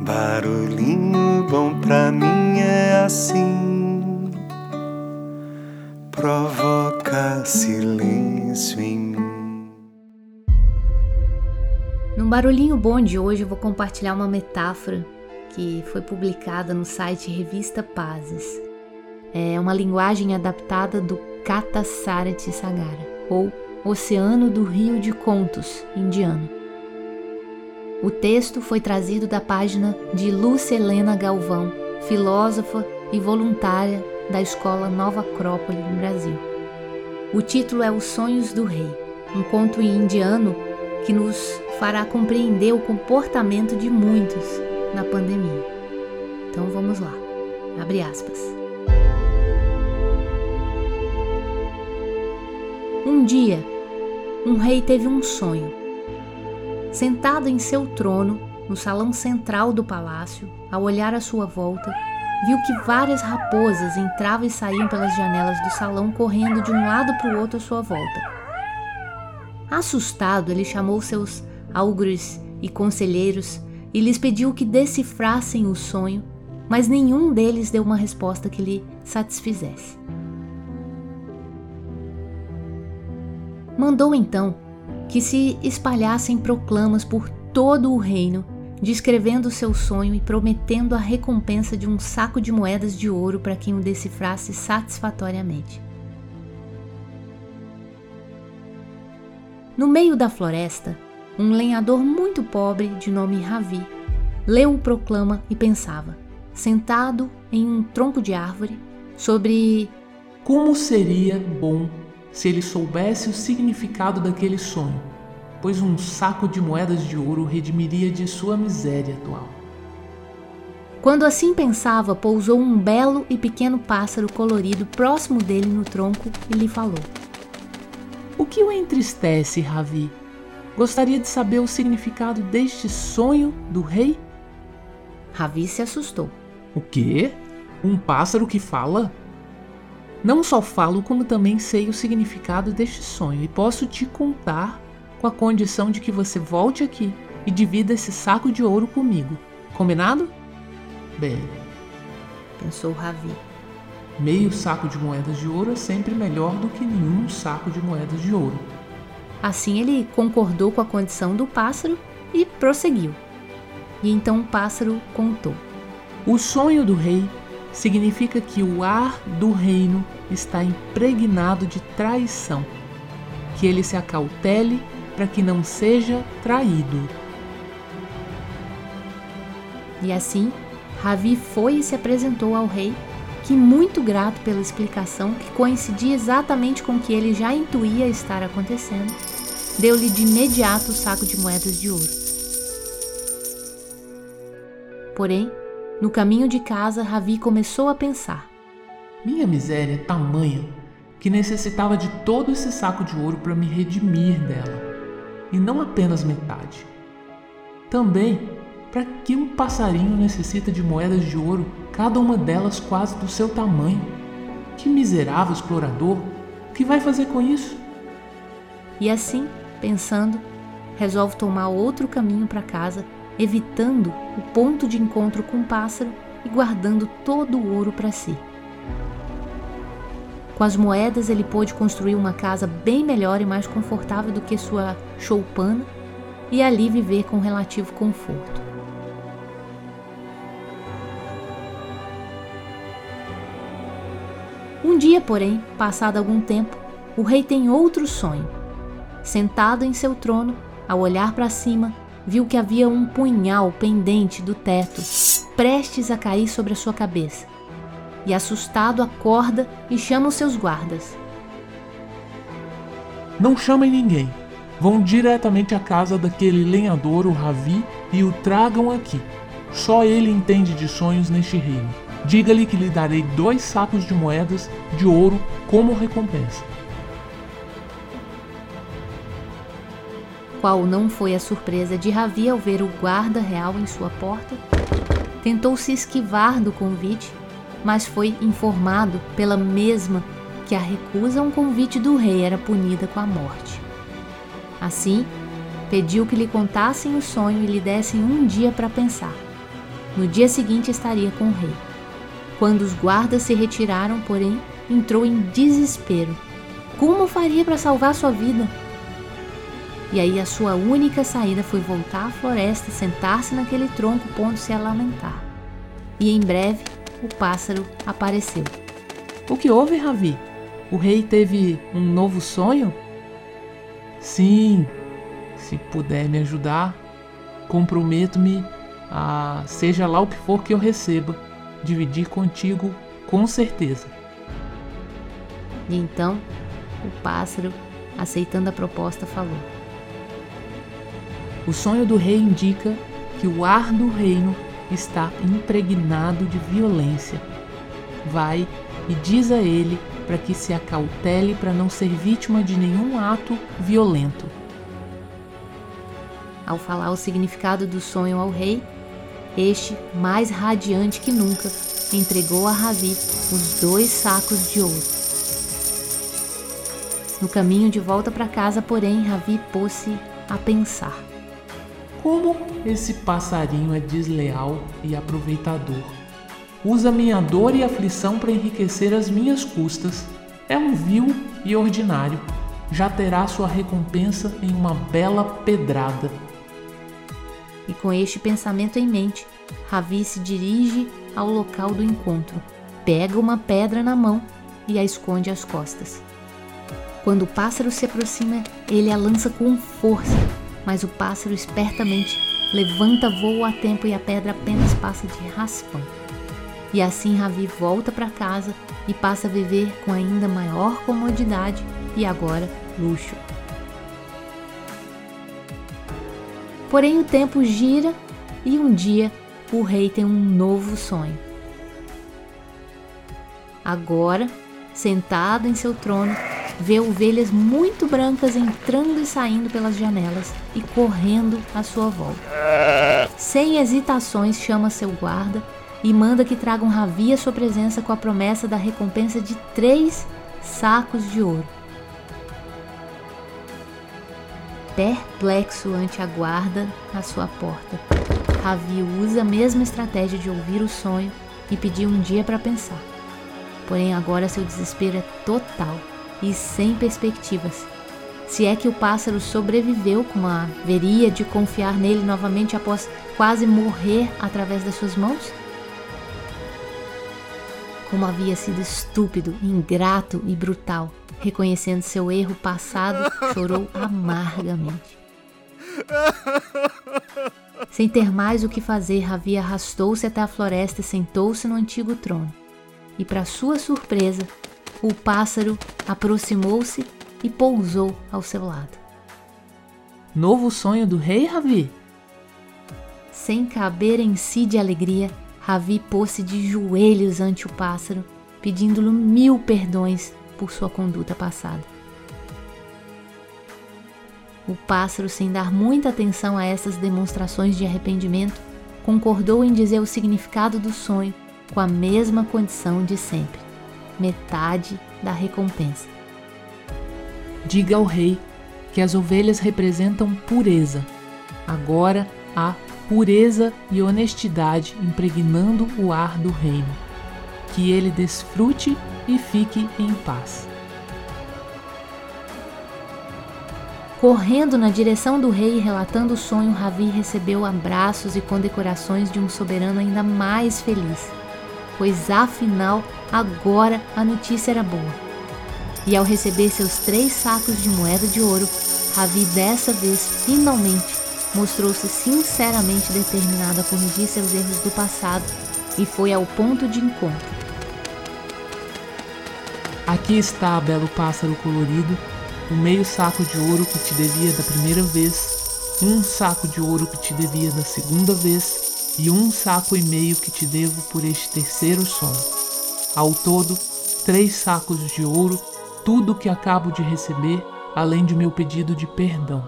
Barulhinho bom pra mim é assim, provoca silêncio em mim. No Barulhinho Bom de hoje eu vou compartilhar uma metáfora que foi publicada no site Revista Pazes. É uma linguagem adaptada do Kata Sarati Sagara, ou Oceano do Rio de Contos, indiano. O texto foi trazido da página de Lúcia Helena Galvão, filósofa e voluntária da Escola Nova Acrópole no Brasil. O título é Os Sonhos do Rei, um conto indiano que nos fará compreender o comportamento de muitos na pandemia. Então vamos lá. Abre aspas. Um dia, um rei teve um sonho Sentado em seu trono, no salão central do palácio, ao olhar à sua volta, viu que várias raposas entravam e saíam pelas janelas do salão, correndo de um lado para o outro à sua volta. Assustado, ele chamou seus augures e conselheiros e lhes pediu que decifrassem o sonho, mas nenhum deles deu uma resposta que lhe satisfizesse. Mandou então que se espalhassem proclamas por todo o reino, descrevendo seu sonho e prometendo a recompensa de um saco de moedas de ouro para quem o decifrasse satisfatoriamente. No meio da floresta, um lenhador muito pobre, de nome Ravi, leu o proclama e pensava, sentado em um tronco de árvore, sobre como seria bom se ele soubesse o significado daquele sonho, pois um saco de moedas de ouro redimiria de sua miséria atual. Quando assim pensava, pousou um belo e pequeno pássaro colorido próximo dele no tronco e lhe falou: O que o entristece, Ravi? Gostaria de saber o significado deste sonho do rei? Ravi se assustou. O quê? Um pássaro que fala? Não só falo, como também sei o significado deste sonho e posso te contar com a condição de que você volte aqui e divida esse saco de ouro comigo. Combinado? Bem, pensou Ravi. Meio saco de moedas de ouro é sempre melhor do que nenhum saco de moedas de ouro. Assim ele concordou com a condição do pássaro e prosseguiu. E então o pássaro contou: O sonho do rei significa que o ar do reino está impregnado de traição, que ele se acautele para que não seja traído. E assim, Ravi foi e se apresentou ao rei, que, muito grato pela explicação, que coincidia exatamente com o que ele já intuía estar acontecendo, deu-lhe de imediato o saco de moedas de ouro. Porém, no caminho de casa, Ravi começou a pensar: Minha miséria é tamanha que necessitava de todo esse saco de ouro para me redimir dela, e não apenas metade. Também, para que um passarinho necessita de moedas de ouro, cada uma delas quase do seu tamanho? Que miserável explorador! O que vai fazer com isso? E assim, pensando, resolve tomar outro caminho para casa evitando o ponto de encontro com o pássaro e guardando todo o ouro para si. Com as moedas, ele pôde construir uma casa bem melhor e mais confortável do que sua choupana e ali viver com relativo conforto. Um dia, porém, passado algum tempo, o rei tem outro sonho. Sentado em seu trono, ao olhar para cima, viu que havia um punhal pendente do teto, prestes a cair sobre a sua cabeça. E assustado acorda e chama os seus guardas. Não chamem ninguém. Vão diretamente à casa daquele lenhador, o Ravi, e o tragam aqui. Só ele entende de sonhos neste reino. Diga-lhe que lhe darei dois sacos de moedas de ouro como recompensa. Qual não foi a surpresa de Ravi ao ver o guarda real em sua porta? Tentou se esquivar do convite, mas foi informado pela mesma que a recusa a um convite do rei era punida com a morte. Assim, pediu que lhe contassem o sonho e lhe dessem um dia para pensar. No dia seguinte estaria com o rei. Quando os guardas se retiraram, porém, entrou em desespero. Como faria para salvar sua vida? E aí a sua única saída foi voltar à floresta, sentar-se naquele tronco, pondo-se a lamentar. E em breve o pássaro apareceu. O que houve, Ravi? O rei teve um novo sonho? Sim, se puder me ajudar, comprometo-me a, seja lá o que for que eu receba, dividir contigo com certeza. E então o pássaro, aceitando a proposta, falou: O sonho do rei indica que o ar do reino está impregnado de violência. Vai e diz a ele para que se acautele para não ser vítima de nenhum ato violento. Ao falar o significado do sonho ao rei, este, mais radiante que nunca, entregou a Ravi os dois sacos de ouro. No caminho de volta para casa, porém, Ravi pôs-se a pensar. Como esse passarinho é desleal e aproveitador. Usa minha dor e aflição para enriquecer as minhas custas. É um vil e ordinário. Já terá sua recompensa em uma bela pedrada. E com este pensamento em mente, Ravi se dirige ao local do encontro, pega uma pedra na mão e a esconde às costas. Quando o pássaro se aproxima, ele a lança com força, mas o pássaro espertamente levanta voo a tempo e a pedra apenas passa de raspão. E assim Ravi volta para casa e passa a viver com ainda maior comodidade e agora luxo. Porém, o tempo gira e um dia o rei tem um novo sonho. Agora, sentado em seu trono, vê ovelhas muito brancas entrando e saindo pelas janelas e correndo à sua volta. Sem hesitações, chama seu guarda e manda que tragam Ravi à sua presença com a promessa da recompensa de três sacos de ouro. perplexo ante a guarda à sua porta. Ravi usa a mesma estratégia de ouvir o sonho e pedir um dia para pensar. Porém, agora seu desespero é total e sem perspectivas. Se é que o pássaro sobreviveu, como haveria de confiar nele novamente após quase morrer através das suas mãos? Como havia sido estúpido, ingrato e brutal. Reconhecendo seu erro passado, chorou amargamente. Sem ter mais o que fazer, Ravi arrastou-se até a floresta e sentou-se no antigo trono. E, para sua surpresa, o pássaro aproximou-se e pousou ao seu lado. Novo sonho do rei, Ravi? Sem caber em si de alegria, Ravi pôs-se de joelhos ante o pássaro, pedindo-lhe mil perdões por sua conduta passada. O pássaro, sem dar muita atenção a essas demonstrações de arrependimento, concordou em dizer o significado do sonho com a mesma condição de sempre: metade da recompensa. Diga ao rei que as ovelhas representam pureza. Agora há pureza e honestidade impregnando o ar do reino. Que ele desfrute e fique em paz. Correndo na direção do rei e relatando o sonho, Ravi recebeu abraços e condecorações de um soberano ainda mais feliz, pois afinal agora a notícia era boa. E ao receber seus três sacos de moeda de ouro, Ravi dessa vez finalmente mostrou-se sinceramente determinado a corrigir seus erros do passado e foi ao ponto de encontro Aqui está, belo pássaro colorido, o meio saco de ouro que te devia da primeira vez, um saco de ouro que te devia da segunda vez e um saco e meio que te devo por este terceiro sonho. Ao todo, três sacos de ouro, tudo o que acabo de receber, além de meu pedido de perdão.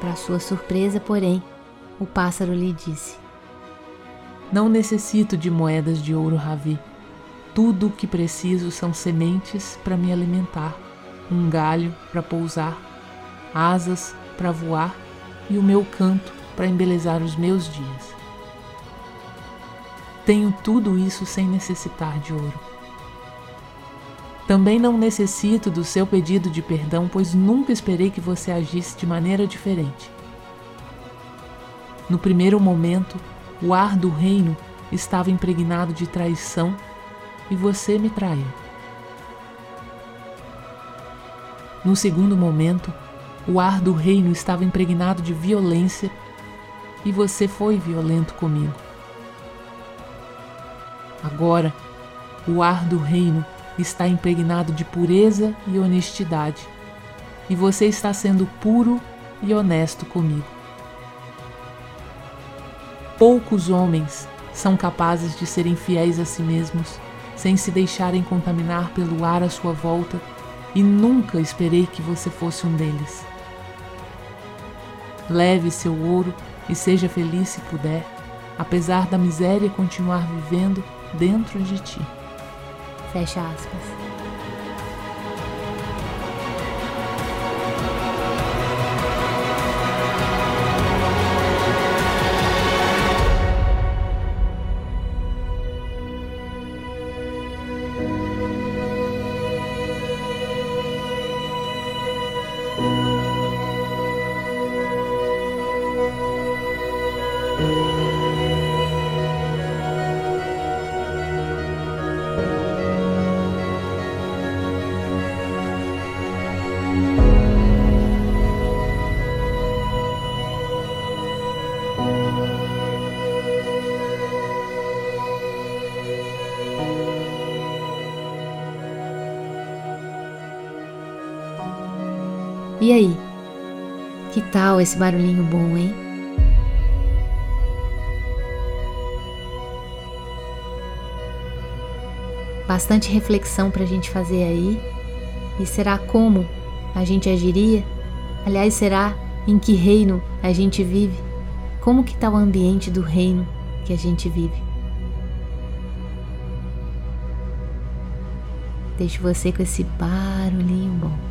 Para sua surpresa, porém, o pássaro lhe disse: Não necessito de moedas de ouro, Ravi. Tudo o que preciso são sementes para me alimentar, um galho para pousar asas para voar e o meu canto para embelezar os meus dias. Tenho tudo isso sem necessitar de ouro. Também não necessito do seu pedido de perdão, pois nunca esperei que você agisse de maneira diferente. No primeiro momento, o ar do reino estava impregnado de traição e você me traiu. No segundo momento, o ar do reino estava impregnado de violência e você foi violento comigo. Agora, o ar do reino está impregnado de pureza e honestidade, e você está sendo puro e honesto comigo. Poucos homens são capazes de serem fiéis a si mesmos, sem se deixarem contaminar pelo ar à sua volta, e nunca esperei que você fosse um deles. Leve seu ouro e seja feliz se puder, apesar da miséria continuar vivendo dentro de ti. Fecha aspas. E aí? Que tal esse barulhinho bom, hein? Bastante reflexão para a gente fazer aí. E será como a gente agiria? Aliás, será em que reino a gente vive? Como que está o ambiente do reino que a gente vive? Deixo você com esse barulhinho